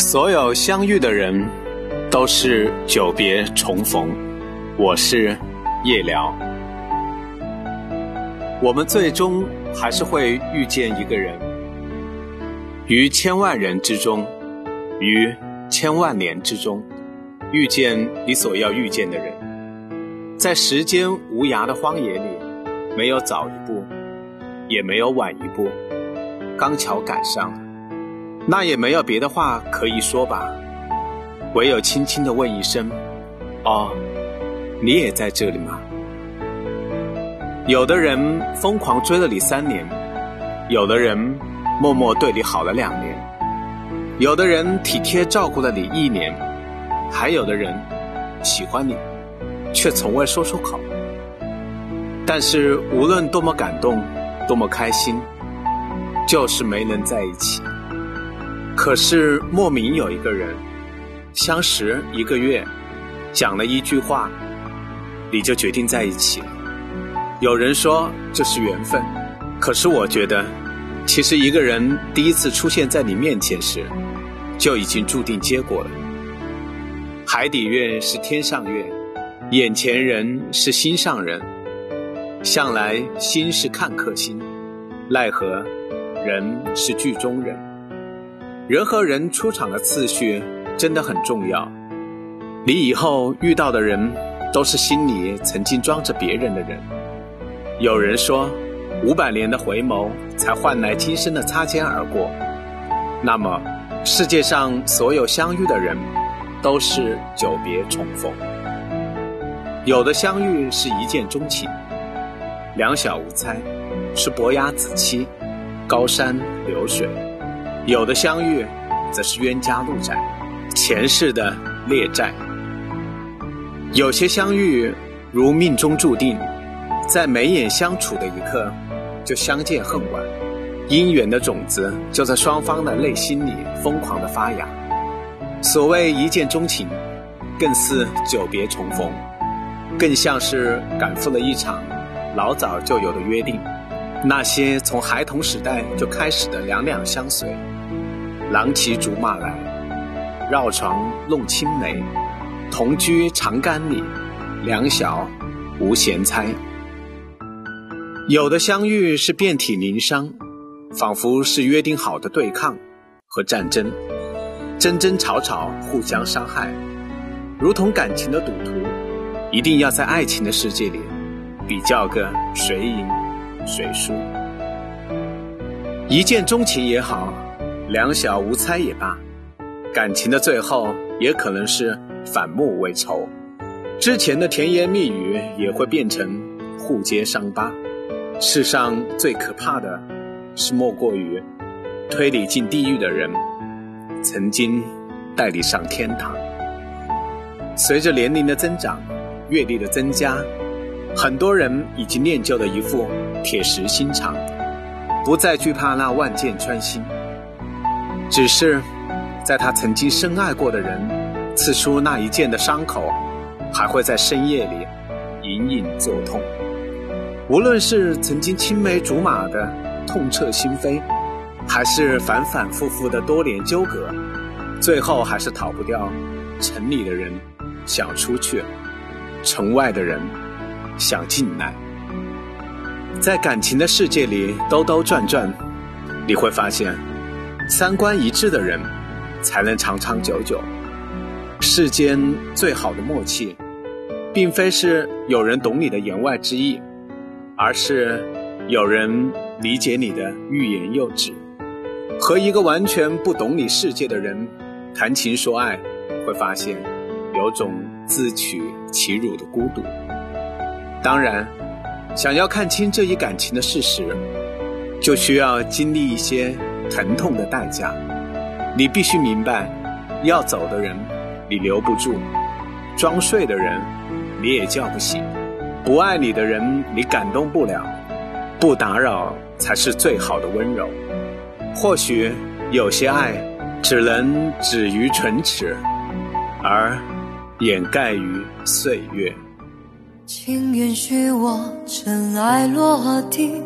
所有相遇的人，都是久别重逢。我是夜聊。我们最终还是会遇见一个人，于千万人之中，于千万年之中，遇见你所要遇见的人。在时间无涯的荒野里，没有早一步，也没有晚一步，刚巧赶上了。那也没有别的话可以说吧，唯有轻轻的问一声：“哦，你也在这里吗？”有的人疯狂追了你三年，有的人默默对你好了两年，有的人体贴照顾了你一年，还有的人喜欢你，却从未说出口。但是无论多么感动，多么开心，就是没能在一起。可是莫名有一个人，相识一个月，讲了一句话，你就决定在一起了。有人说这是缘分，可是我觉得，其实一个人第一次出现在你面前时，就已经注定结果了。海底月是天上月，眼前人是心上人。向来心是看客心，奈何人是剧中人。人和人出场的次序真的很重要。你以后遇到的人，都是心里曾经装着别人的人。有人说，五百年的回眸才换来今生的擦肩而过。那么，世界上所有相遇的人，都是久别重逢。有的相遇是一见钟情，两小无猜，是伯牙子期，高山流水。有的相遇，则是冤家路窄，前世的孽债；有些相遇如命中注定，在眉眼相处的一刻，就相见恨晚，姻缘的种子就在双方的内心里疯狂的发芽。所谓一见钟情，更似久别重逢，更像是赶赴了一场老早就有的约定。那些从孩童时代就开始的两两相随，郎骑竹马来，绕床弄青梅，同居长干里，两小无嫌猜。有的相遇是遍体鳞伤，仿佛是约定好的对抗和战争，争争吵吵，互相伤害，如同感情的赌徒，一定要在爱情的世界里比较个谁赢。谁输？一见钟情也好，两小无猜也罢，感情的最后也可能是反目为仇，之前的甜言蜜语也会变成互揭伤疤。世上最可怕的，是莫过于推你进地狱的人，曾经带你上天堂。随着年龄的增长，阅历的增加。很多人已经练就了一副铁石心肠，不再惧怕那万箭穿心。只是，在他曾经深爱过的人刺出那一剑的伤口，还会在深夜里隐隐作痛。无论是曾经青梅竹马的痛彻心扉，还是反反复复的多年纠葛，最后还是逃不掉城里的人想出去，城外的人。想进来，在感情的世界里兜兜转转，你会发现，三观一致的人才能长长久久。世间最好的默契，并非是有人懂你的言外之意，而是有人理解你的欲言又止。和一个完全不懂你世界的人谈情说爱，会发现有种自取其辱的孤独。当然，想要看清这一感情的事实，就需要经历一些疼痛的代价。你必须明白，要走的人你留不住，装睡的人你也叫不醒，不爱你的人你感动不了，不打扰才是最好的温柔。或许有些爱只能止于唇齿，而掩盖于岁月。请允许我尘埃落定，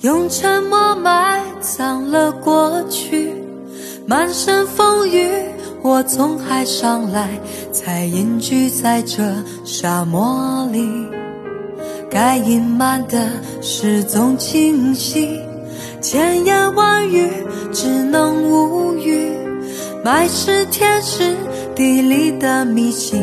用沉默埋葬了过去。满身风雨我从海上来，才隐居在这沙漠里。该隐瞒的事总清晰，千言万语只能无语。埋是天时地利的迷信，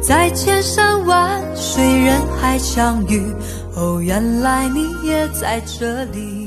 在千山万水人海相遇，哦，原来你也在这里。